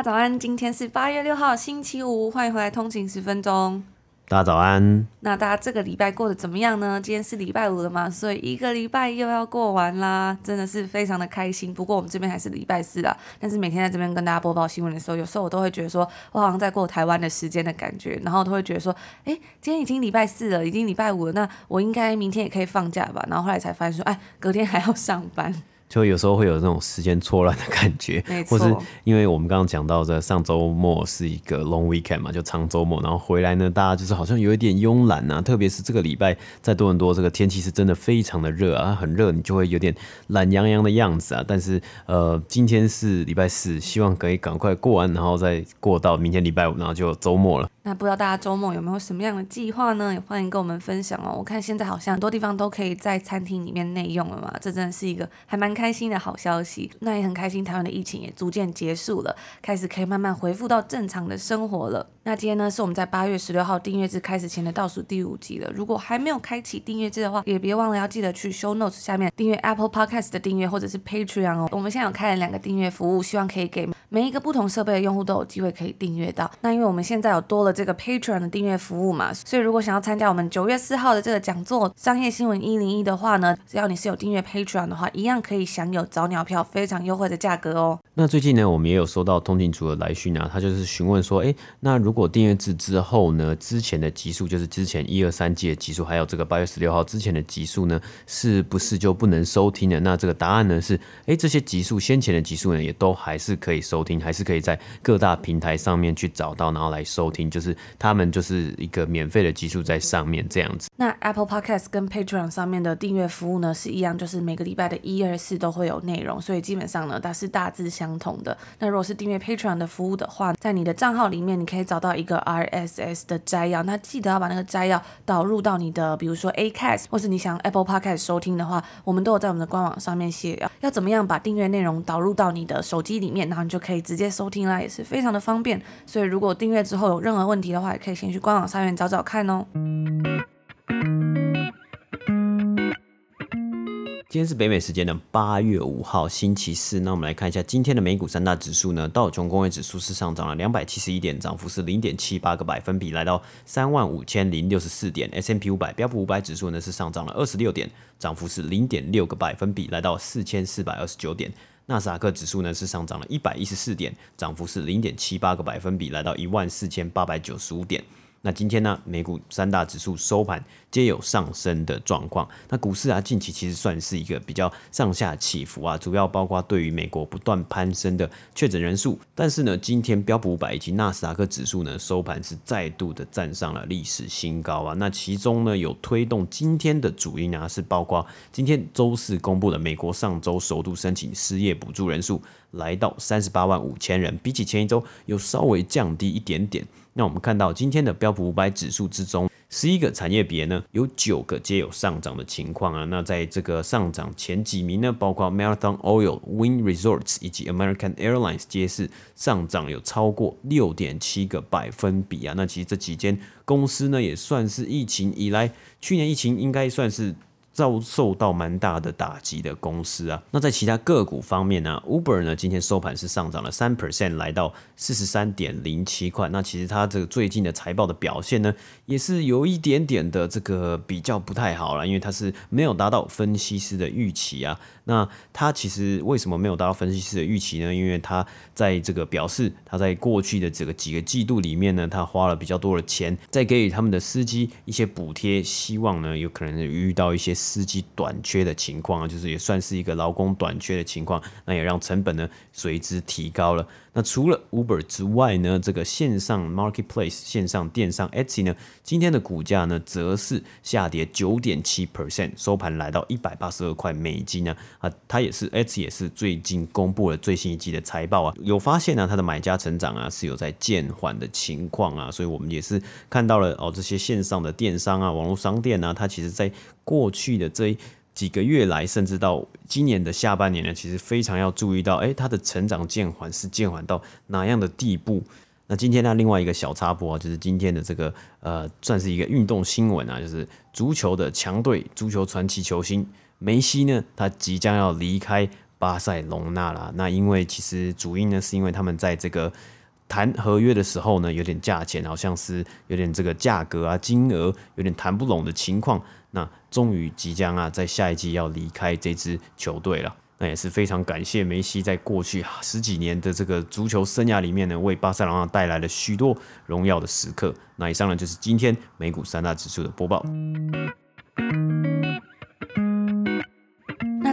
家早安，今天是八月六号，星期五，欢迎回来通勤十分钟。大家早安。那大家这个礼拜过得怎么样呢？今天是礼拜五了嘛，所以一个礼拜又要过完啦，真的是非常的开心。不过我们这边还是礼拜四啊，但是每天在这边跟大家播报新闻的时候，有时候我都会觉得说，我好像在过台湾的时间的感觉，然后都会觉得说，哎，今天已经礼拜四了，已经礼拜五了，那我应该明天也可以放假吧？然后后来才发现说，哎，隔天还要上班。就有时候会有那种时间错乱的感觉，或是因为我们刚刚讲到的上周末是一个 long weekend 嘛，就长周末，然后回来呢，大家就是好像有一点慵懒啊，特别是这个礼拜在多伦多，这个天气是真的非常的热啊，很热，你就会有点懒洋洋的样子啊。但是呃，今天是礼拜四，希望可以赶快过完，然后再过到明天礼拜五，然后就周末了。那不知道大家周末有没有什么样的计划呢？也欢迎跟我们分享哦。我看现在好像很多地方都可以在餐厅里面内用了嘛，这真的是一个还蛮开心的好消息。那也很开心，台湾的疫情也逐渐结束了，开始可以慢慢恢复到正常的生活了。那今天呢，是我们在八月十六号订阅制开始前的倒数第五集了。如果还没有开启订阅制的话，也别忘了要记得去 Show Notes 下面订阅 Apple Podcast 的订阅或者是 Patreon 哦。我们现在有开了两个订阅服务，希望可以给每一个不同设备的用户都有机会可以订阅到。那因为我们现在有多了这个 Patreon 的订阅服务嘛，所以如果想要参加我们九月四号的这个讲座商业新闻一零一的话呢，只要你是有订阅 Patreon 的话，一样可以享有早鸟票非常优惠的价格哦。那最近呢，我们也有收到通勤组的来讯啊，他就是询问说，哎，那如如果订阅制之后呢，之前的集数就是之前一二三季的集数，还有这个八月十六号之前的集数呢，是不是就不能收听了？那这个答案呢是，哎，这些集数先前的集数呢，也都还是可以收听，还是可以在各大平台上面去找到，然后来收听，就是他们就是一个免费的集数在上面这样子。那 Apple Podcast 跟 Patreon 上面的订阅服务呢是一样，就是每个礼拜的一二四都会有内容，所以基本上呢，它是大致相同的。那如果是订阅 Patreon 的服务的话，在你的账号里面，你可以找到一个 RS S 的摘要，那记得要把那个摘要导入到你的，比如说 Acast，或是你想 Apple Podcast 收听的话，我们都有在我们的官网上面写，要要怎么样把订阅内容导入到你的手机里面，然后你就可以直接收听啦，也是非常的方便。所以如果订阅之后有任何问题的话，也可以先去官网上面找找看哦。今天是北美时间的八月五号星期四，那我们来看一下今天的美股三大指数呢。道琼工业指数是上涨了两百七十一点，涨幅是零点七八个百分比，来到三万五千零六十四点。S&P 五百标普五百指数呢是上涨了二十六点，涨幅是零点六个百分比，来到四千四百二十九点。纳斯达克指数呢是上涨了一百一十四点，涨幅是零点七八个百分比，来到一万四千八百九十五点。那今天呢，美股三大指数收盘皆有上升的状况。那股市啊，近期其实算是一个比较上下起伏啊，主要包括对于美国不断攀升的确诊人数。但是呢，今天标普五百以及纳斯达克指数呢，收盘是再度的站上了历史新高啊。那其中呢，有推动今天的主因啊，是包括今天周四公布的美国上周首度申请失业补助人数来到三十八万五千人，比起前一周有稍微降低一点点。那我们看到今天的标普五百指数之中，十一个产业别呢，有九个皆有上涨的情况啊。那在这个上涨前几名呢，包括 Marathon Oil、Wind Resorts 以及 American Airlines，皆是上涨有超过六点七个百分比啊。那其实这几间公司呢，也算是疫情以来，去年疫情应该算是。遭受到蛮大的打击的公司啊，那在其他个股方面呢，Uber 呢今天收盘是上涨了三 percent，来到四十三点零七块。那其实它这个最近的财报的表现呢，也是有一点点的这个比较不太好了，因为它是没有达到分析师的预期啊。那它其实为什么没有达到分析师的预期呢？因为它在这个表示，它在过去的这个几个季度里面呢，它花了比较多的钱在给予他们的司机一些补贴，希望呢有可能遇到一些。司机短缺的情况啊，就是也算是一个劳工短缺的情况，那也让成本呢随之提高了。那除了 Uber 之外呢，这个线上 Marketplace 线上电商 Etsy 呢，今天的股价呢则是下跌九点七 percent，收盘来到一百八十二块美金呢。啊，它也是 Etsy 也是最近公布了最新一季的财报啊，有发现呢、它的买家成长啊是有在渐缓的情况啊，所以我们也是看到了哦，这些线上的电商啊，网络商店啊，它其实在过去的这几个月来，甚至到今年的下半年呢，其实非常要注意到，诶，它的成长渐缓是渐缓到哪样的地步？那今天呢，另外一个小插播啊，就是今天的这个呃，算是一个运动新闻啊，就是足球的强队，足球传奇球星梅西呢，他即将要离开巴塞隆纳了。那因为其实主因呢，是因为他们在这个谈合约的时候呢，有点价钱好像是有点这个价格啊，金额有点谈不拢的情况。那终于即将啊，在下一季要离开这支球队了。那也是非常感谢梅西在过去十几年的这个足球生涯里面呢，为巴塞罗那带来了许多荣耀的时刻。那以上呢，就是今天美股三大指数的播报。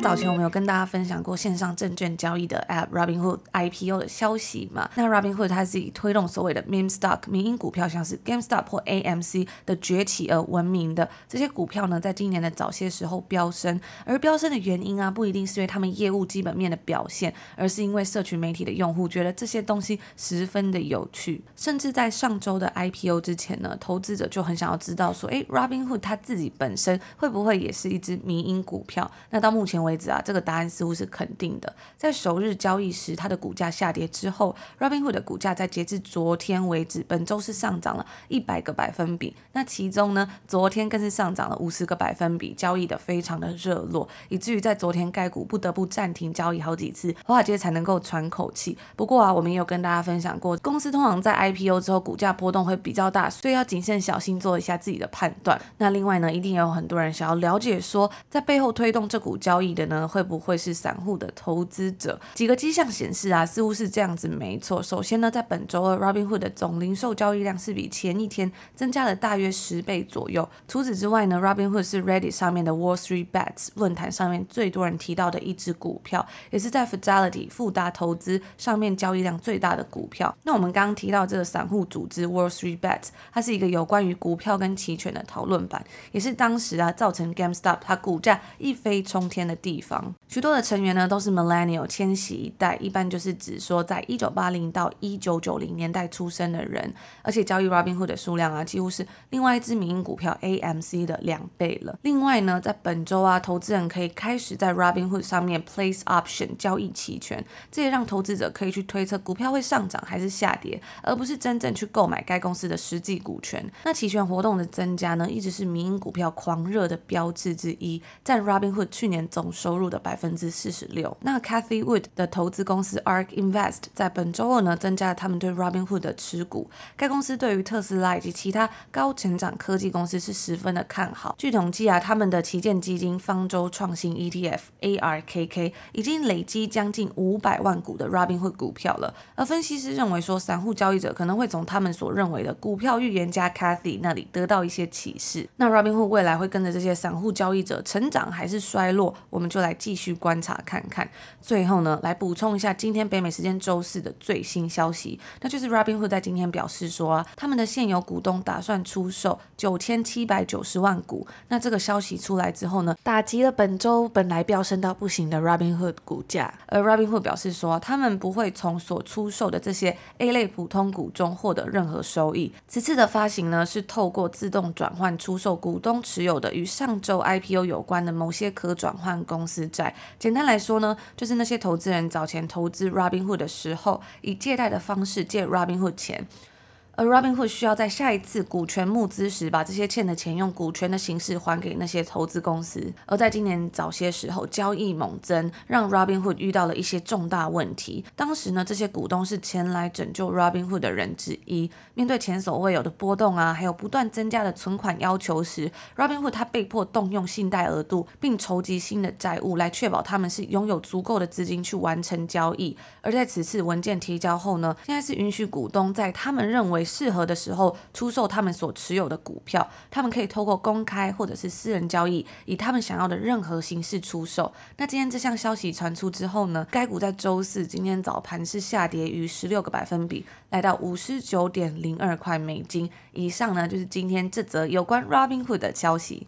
早前我们有跟大家分享过线上证券交易的 App Robinhood IPO 的消息嘛？那 Robinhood 它是以推动所谓的 Meme Stock 民营股票，像是 GameStop 或 AMC 的崛起而闻名的。这些股票呢，在今年的早些时候飙升，而飙升的原因啊，不一定是因为他们业务基本面的表现，而是因为社群媒体的用户觉得这些东西十分的有趣。甚至在上周的 IPO 之前呢，投资者就很想要知道说，诶，Robinhood 它自己本身会不会也是一只民营股票？那到目前为止啊，这个答案似乎是肯定的。在首日交易时，它的股价下跌之后，Robinhood 的股价在截至昨天为止，本周是上涨了一百个百分比。那其中呢，昨天更是上涨了五十个百分比，交易的非常的热络，以至于在昨天该股不得不暂停交易好几次，华尔街才能够喘口气。不过啊，我们也有跟大家分享过，公司通常在 IPO 之后股价波动会比较大，所以要谨慎小心做一下自己的判断。那另外呢，一定有很多人想要了解说，在背后推动这股交易的呢？会不会是散户的投资者？几个迹象显示啊，似乎是这样子，没错。首先呢，在本周二，Robinhood 的总零售交易量是比前一天增加了大约十倍左右。除此之外呢，Robinhood 是 Reddit 上面的 Wall Street Bets 论坛上面最多人提到的一只股票，也是在 Fidelity 富达投资上面交易量最大的股票。那我们刚刚提到这个散户组织 Wall Street Bets，它是一个有关于股票跟期权的讨论版，也是当时啊造成 GameStop 它股价一飞冲天的地方。许多的成员呢都是 Millennial 千禧一代，一般就是指说在一九八零到一九九零年代出生的人，而且交易 Robinhood 的数量啊几乎是另外一支民营股票 AMC 的两倍了。另外呢，在本周啊，投资人可以开始在 Robinhood 上面 place option 交易期权，这也让投资者可以去推测股票会上涨还是下跌，而不是真正去购买该公司的实际股权。那期权活动的增加呢，一直是民营股票狂热的标志之一，占 Robinhood 去年总收入的百分之四十六。那 Cathy Wood 的投资公司 ARK Invest 在本周二呢，增加了他们对 Robinhood 的持股。该公司对于特斯拉以及其他高成长科技公司是十分的看好。据统计啊，他们的旗舰基金方舟创新 ETF ARKK 已经累积将近五百万股的 Robinhood 股票了。而分析师认为说，散户交易者可能会从他们所认为的股票预言家 Cathy 那里得到一些启示。那 Robinhood 未来会跟着这些散户交易者成长还是衰落？我们就来继续观察看看。最后呢，来补充一下今天北美时间周四的最新消息，那就是 Robinhood 在今天表示说啊，他们的现有股东打算出售九千七百九十万股。那这个消息出来之后呢，打击了本周本来飙升到不行的 Robinhood 股价。而 Robinhood 表示说，他们不会从所出售的这些 A 类普通股中获得任何收益。此次的发行呢，是透过自动转换出售股东持有的与上周 IPO 有关的某些可转换公司债。简单来说呢，就是那些投资人早前投资 Robinhood 的时候，以借贷的方式借 Robinhood 钱。而 Robinhood 需要在下一次股权募资时，把这些欠的钱用股权的形式还给那些投资公司。而在今年早些时候，交易猛增，让 Robinhood 遇到了一些重大问题。当时呢，这些股东是前来拯救 Robinhood 的人之一。面对前所未有的波动啊，还有不断增加的存款要求时，Robinhood 他被迫动用信贷额度，并筹集新的债务，来确保他们是拥有足够的资金去完成交易。而在此次文件提交后呢，现在是允许股东在他们认为适合的时候出售他们所持有的股票。他们可以透过公开或者是私人交易，以他们想要的任何形式出售。那今天这项消息传出之后呢，该股在周四今天早盘是下跌逾十六个百分比，来到五十九点零二块美金。以上呢就是今天这则有关 Robinhood 的消息。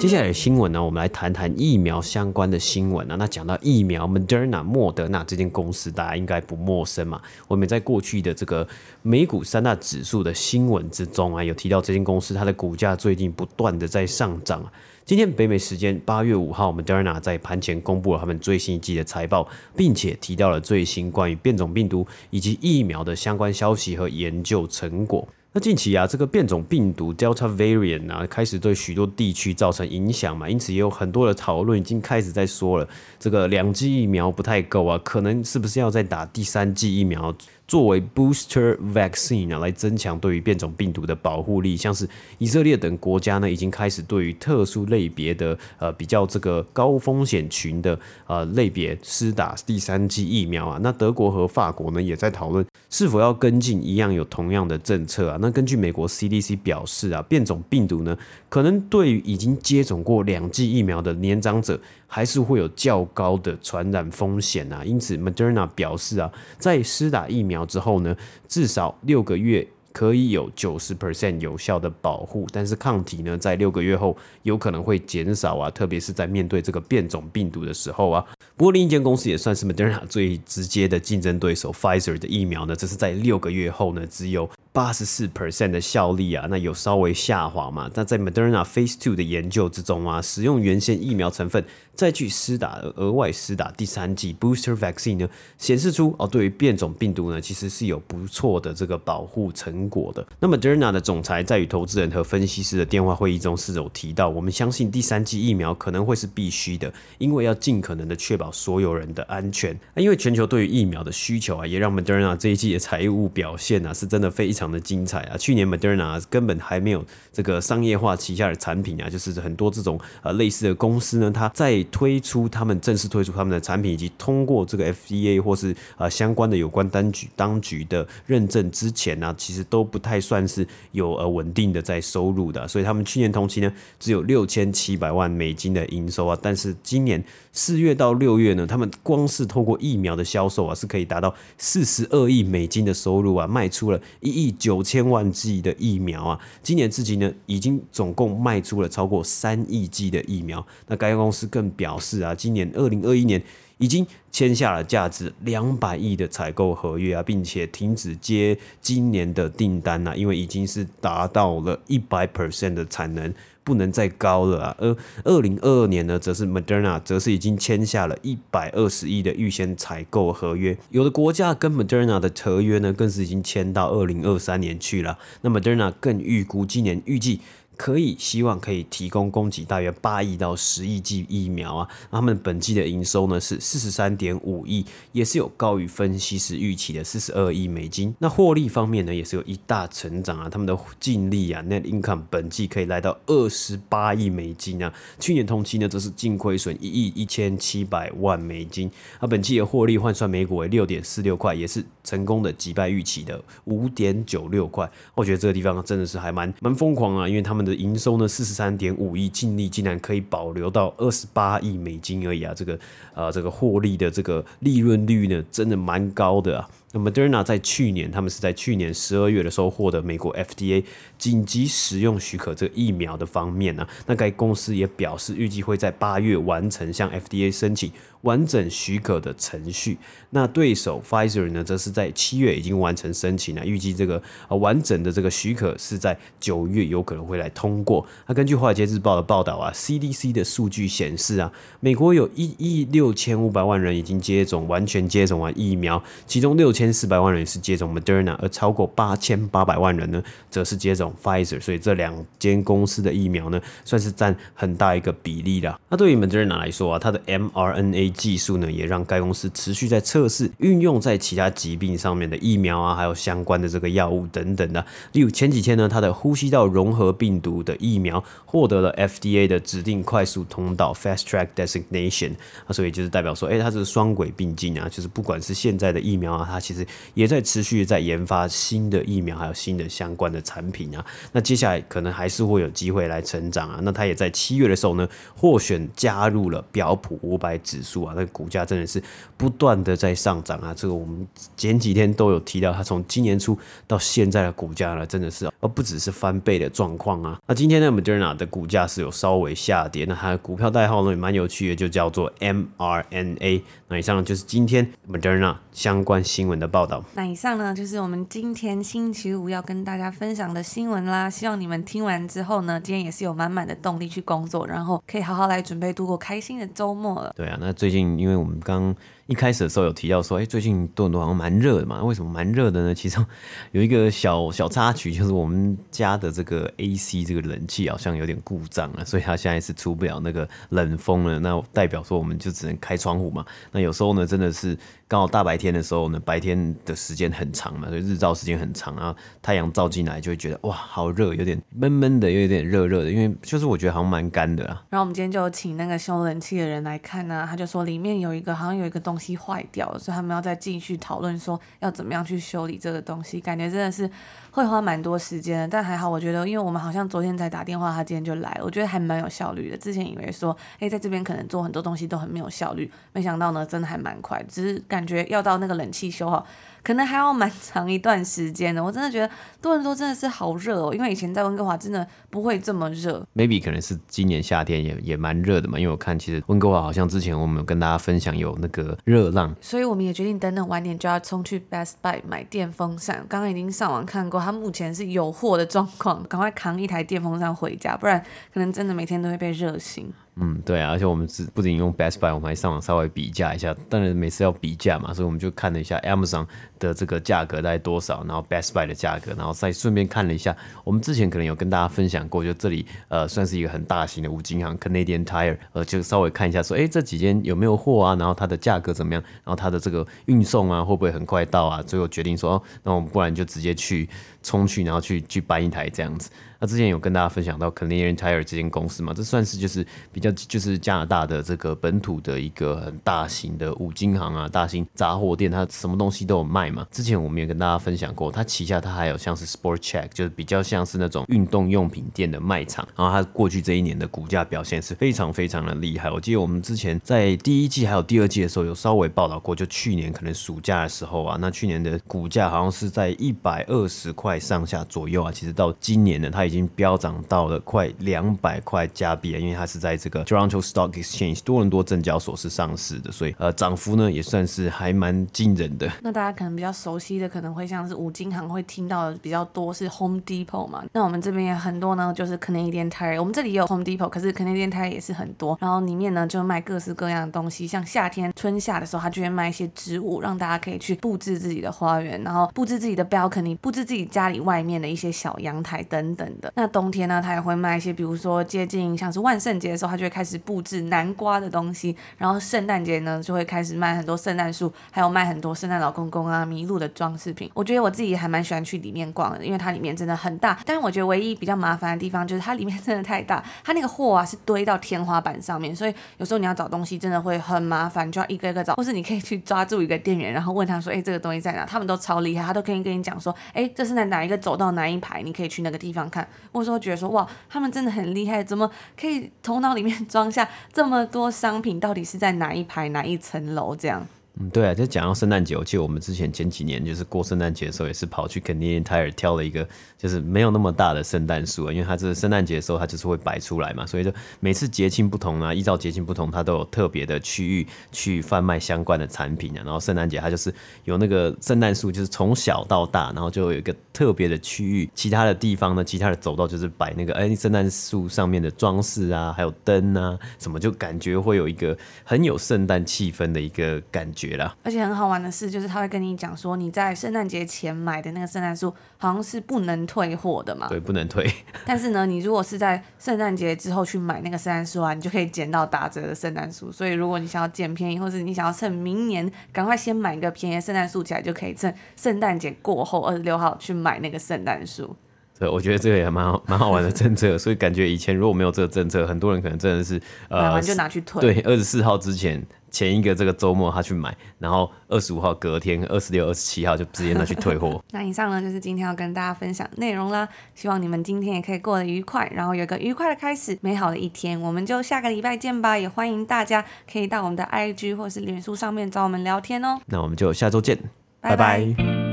接下来的新闻呢，我们来谈谈疫苗相关的新闻啊。那讲到疫苗，Moderna 莫德纳这间公司，大家应该不陌生嘛。我们在过去的这个美股三大指数的新闻之中啊，有提到这间公司，它的股价最近不断的在上涨。今天北美时间八月五号，Moderna 在盘前公布了他们最新一季的财报，并且提到了最新关于变种病毒以及疫苗的相关消息和研究成果。那近期啊，这个变种病毒 Delta Variant 啊，开始对许多地区造成影响嘛，因此也有很多的讨论已经开始在说了，这个两剂疫苗不太够啊，可能是不是要再打第三剂疫苗？作为 booster vaccine 啊，来增强对于变种病毒的保护力，像是以色列等国家呢，已经开始对于特殊类别的呃比较这个高风险群的呃类别施打第三剂疫苗啊。那德国和法国呢，也在讨论是否要跟进一样有同样的政策啊。那根据美国 CDC 表示啊，变种病毒呢，可能对于已经接种过两剂疫苗的年长者，还是会有较高的传染风险啊，因此 Moderna 表示啊，在施打疫苗之后呢，至少六个月可以有九十 percent 有效的保护，但是抗体呢，在六个月后有可能会减少啊，特别是在面对这个变种病毒的时候啊。不过另一间公司也算是 Moderna 最直接的竞争对手 Pfizer 的疫苗呢，这是在六个月后呢，只有。八十四 percent 的效力啊，那有稍微下滑嘛？那在 Moderna Phase Two 的研究之中啊，使用原先疫苗成分再去施打额外施打第三剂 Booster Vaccine 呢，显示出哦，对于变种病毒呢，其实是有不错的这个保护成果的。那么 Moderna 的总裁在与投资人和分析师的电话会议中是有提到，我们相信第三剂疫苗可能会是必须的，因为要尽可能的确保所有人的安全。啊因为全球对于疫苗的需求啊，也让 Moderna 这一季的财务表现啊，是真的非常。常的精彩啊！去年 Moderna 根本还没有这个商业化旗下的产品啊，就是很多这种呃类似的公司呢，它在推出他们正式推出他们的产品，以及通过这个 FDA 或是呃相关的有关当局当局的认证之前呢，其实都不太算是有呃稳定的在收入的，所以他们去年同期呢只有六千七百万美金的营收啊，但是今年四月到六月呢，他们光是透过疫苗的销售啊，是可以达到四十二亿美金的收入啊，卖出了一亿九千万剂的疫苗啊，今年至今呢，已经总共卖出了超过三亿剂的疫苗。那该公司更表示啊，今年二零二一年已经签下了价值两百亿的采购合约啊，并且停止接今年的订单啊，因为已经是达到了一百 percent 的产能。不能再高了啊！而二零二二年呢，则是 Moderna 则是已经签下了一百二十亿的预先采购合约，有的国家跟 Moderna 的合约呢，更是已经签到二零二三年去了。那 Moderna 更预估今年预计。可以希望可以提供供给大约八亿到十亿剂疫苗啊，那他们本季的营收呢是四十三点五亿，也是有高于分析师预期的四十二亿美金。那获利方面呢，也是有一大成长啊，他们的净利啊，net income 本季可以来到二十八亿美金啊，去年同期呢则是净亏损一亿一千七百万美金。那本季的获利换算每股为六点四六块，也是成功的击败预期的五点九六块。我觉得这个地方真的是还蛮蛮疯狂啊，因为他们。的营收呢，四十三点五亿，净利竟然可以保留到二十八亿美金而已啊！这个呃，这个获利的这个利润率呢，真的蛮高的啊。那 Moderna 在去年，他们是在去年十二月的时候获得美国 FDA 紧急使用许可这个疫苗的方面呢、那该公司也表示预计会在八月完成向 FDA 申请完整许可的程序。那对手 Pfizer 呢，则是在七月已经完成申请了，预计这个呃完整的这个许可是在九月有可能会来通过。那根据华尔街日报的报道啊，CDC 的数据显示啊，美国有一亿六千五百万人已经接种完全接种完疫苗，其中六千。千四百万人是接种 Moderna，而超过八千八百万人呢，则是接种 Pfizer。所以这两间公司的疫苗呢，算是占很大一个比例啦。那对于 Moderna 来说啊，它的 mRNA 技术呢，也让该公司持续在测试运用在其他疾病上面的疫苗啊，还有相关的这个药物等等的。例如前几天呢，它的呼吸道融合病毒的疫苗获得了 FDA 的指定快速通道 Fast Track Designation 啊，所以就是代表说，哎，它是双轨并进啊，就是不管是现在的疫苗啊，它其也在持续在研发新的疫苗，还有新的相关的产品啊。那接下来可能还是会有机会来成长啊。那它也在七月的时候呢，获选加入了标普五百指数啊，那股价真的是不断的在上涨啊。这个我们前几天都有提到，它从今年初到现在的股价呢，真的是而不只是翻倍的状况啊。那今天呢，Moderna 的股价是有稍微下跌，那它的股票代号呢也蛮有趣的，就叫做 mRNA。那以上就是今天 Moderna 相关新闻的报道。那以上呢就是我们今天星期五要跟大家分享的新闻啦。希望你们听完之后呢，今天也是有满满的动力去工作，然后可以好好来准备度过开心的周末了。对啊，那最近因为我们刚一开始的时候有提到说，哎，最近多伦多好像蛮热的嘛？为什么蛮热的呢？其中有一个小小插曲，就是我们家的这个 AC 这个冷气好像有点故障了，所以它现在是出不了那个冷风了。那代表说我们就只能开窗户嘛。那有时候呢，真的是刚好大白天的时候呢，白天的时间很长嘛，所以日照时间很长啊，太阳照进来就会觉得哇，好热，有点闷闷的，又有点热热的，因为就是我觉得好像蛮干的啊。然后我们今天就请那个修冷气的人来看呢、他就说里面有一个好像有一个东。东西坏掉了，所以他们要再继续讨论说要怎么样去修理这个东西，感觉真的是会花蛮多时间的。但还好，我觉得因为我们好像昨天才打电话，他今天就来了，我觉得还蛮有效率的。之前以为说，哎，在这边可能做很多东西都很没有效率，没想到呢，真的还蛮快。只是感觉要到那个冷气修好。可能还要蛮长一段时间的，我真的觉得多伦多真的是好热哦，因为以前在温哥华真的不会这么热。Maybe 可能是今年夏天也也蛮热的嘛，因为我看其实温哥华好像之前我们有跟大家分享有那个热浪，所以我们也决定等等晚点就要冲去 Best Buy 买电风扇。刚刚已经上网看过，它目前是有货的状况，赶快扛一台电风扇回家，不然可能真的每天都会被热醒。嗯，对啊，而且我们是不仅用 Best Buy，我们还上网稍微比价一下。当然每次要比价嘛，所以我们就看了一下 Amazon 的这个价格大概多少，然后 Best Buy 的价格，然后再顺便看了一下，我们之前可能有跟大家分享过，就这里呃算是一个很大型的五金行 Canadian Tire，呃就稍微看一下说，哎这几间有没有货啊？然后它的价格怎么样？然后它的这个运送啊会不会很快到啊？最后决定说，哦，那我们不然就直接去冲去，然后去去搬一台这样子。那之前有跟大家分享到 Canadian Tire 这间公司嘛，这算是就是比较就是加拿大的这个本土的一个很大型的五金行啊，大型杂货店，它什么东西都有卖嘛。之前我们也跟大家分享过，它旗下它还有像是 Sport Check，就是比较像是那种运动用品店的卖场。然后它过去这一年的股价表现是非常非常的厉害。我记得我们之前在第一季还有第二季的时候有稍微报道过，就去年可能暑假的时候啊，那去年的股价好像是在一百二十块上下左右啊。其实到今年呢，它已经已经飙涨到了快两百块加币啊，因为它是在这个 Toronto Stock Exchange 多伦多证交所是上市的，所以呃涨幅呢也算是还蛮惊人的。那大家可能比较熟悉的，可能会像是五金行会听到的比较多是 Home Depot 嘛。那我们这边也很多呢，就是 Canadian Tire。我们这里也有 Home Depot，可是 Canadian Tire 也是很多。然后里面呢就卖各式各样的东西，像夏天春夏的时候，它就会卖一些植物，让大家可以去布置自己的花园，然后布置自己的 balcony，布置自己家里外面的一些小阳台等等的。那冬天呢，他也会卖一些，比如说接近像是万圣节的时候，他就会开始布置南瓜的东西。然后圣诞节呢，就会开始卖很多圣诞树，还有卖很多圣诞老公公啊、麋鹿的装饰品。我觉得我自己还蛮喜欢去里面逛的，因为它里面真的很大。但是我觉得唯一比较麻烦的地方就是它里面真的太大，它那个货啊是堆到天花板上面，所以有时候你要找东西真的会很麻烦，就要一个一个找。或是你可以去抓住一个店员，然后问他说：“哎，这个东西在哪？”他们都超厉害，他都可以跟你讲说：“哎，这是在哪一个走到哪一排，你可以去那个地方看。”或者说觉得说。哇，他们真的很厉害，怎么可以头脑里面装下这么多商品？到底是在哪一排哪一层楼这样？嗯，对啊，就讲到圣诞节，我记得我们之前前几年就是过圣诞节的时候，也是跑去 Canadian Tire 挑了一个，就是没有那么大的圣诞树啊，因为它这圣诞节的时候它就是会摆出来嘛，所以就每次节庆不同啊，依照节庆不同，它都有特别的区域去贩卖相关的产品啊。然后圣诞节它就是有那个圣诞树，就是从小到大，然后就有一个特别的区域，其他的地方呢，其他的走道就是摆那个哎圣诞树上面的装饰啊，还有灯啊什么，就感觉会有一个很有圣诞气氛的一个感觉。而且很好玩的是，就是他会跟你讲说，你在圣诞节前买的那个圣诞树好像是不能退货的嘛。对，不能退。但是呢，你如果是在圣诞节之后去买那个圣诞树啊，你就可以捡到打折的圣诞树。所以如果你想要捡便宜，或是你想要趁明年赶快先买一个便宜的圣诞树起来，就可以趁圣诞节过后二十六号去买那个圣诞树。对，我觉得这个也蛮好，蛮好玩的政策。所以感觉以前如果没有这个政策，很多人可能真的是呃，买完就拿去退。对，二十四号之前前一个这个周末他去买，然后二十五号隔天二十六、二十七号就直接拿去退货。那以上呢就是今天要跟大家分享内容啦。希望你们今天也可以过得愉快，然后有个愉快的开始，美好的一天。我们就下个礼拜见吧。也欢迎大家可以到我们的 IG 或是脸书上面找我们聊天哦。那我们就下周见，拜拜。拜拜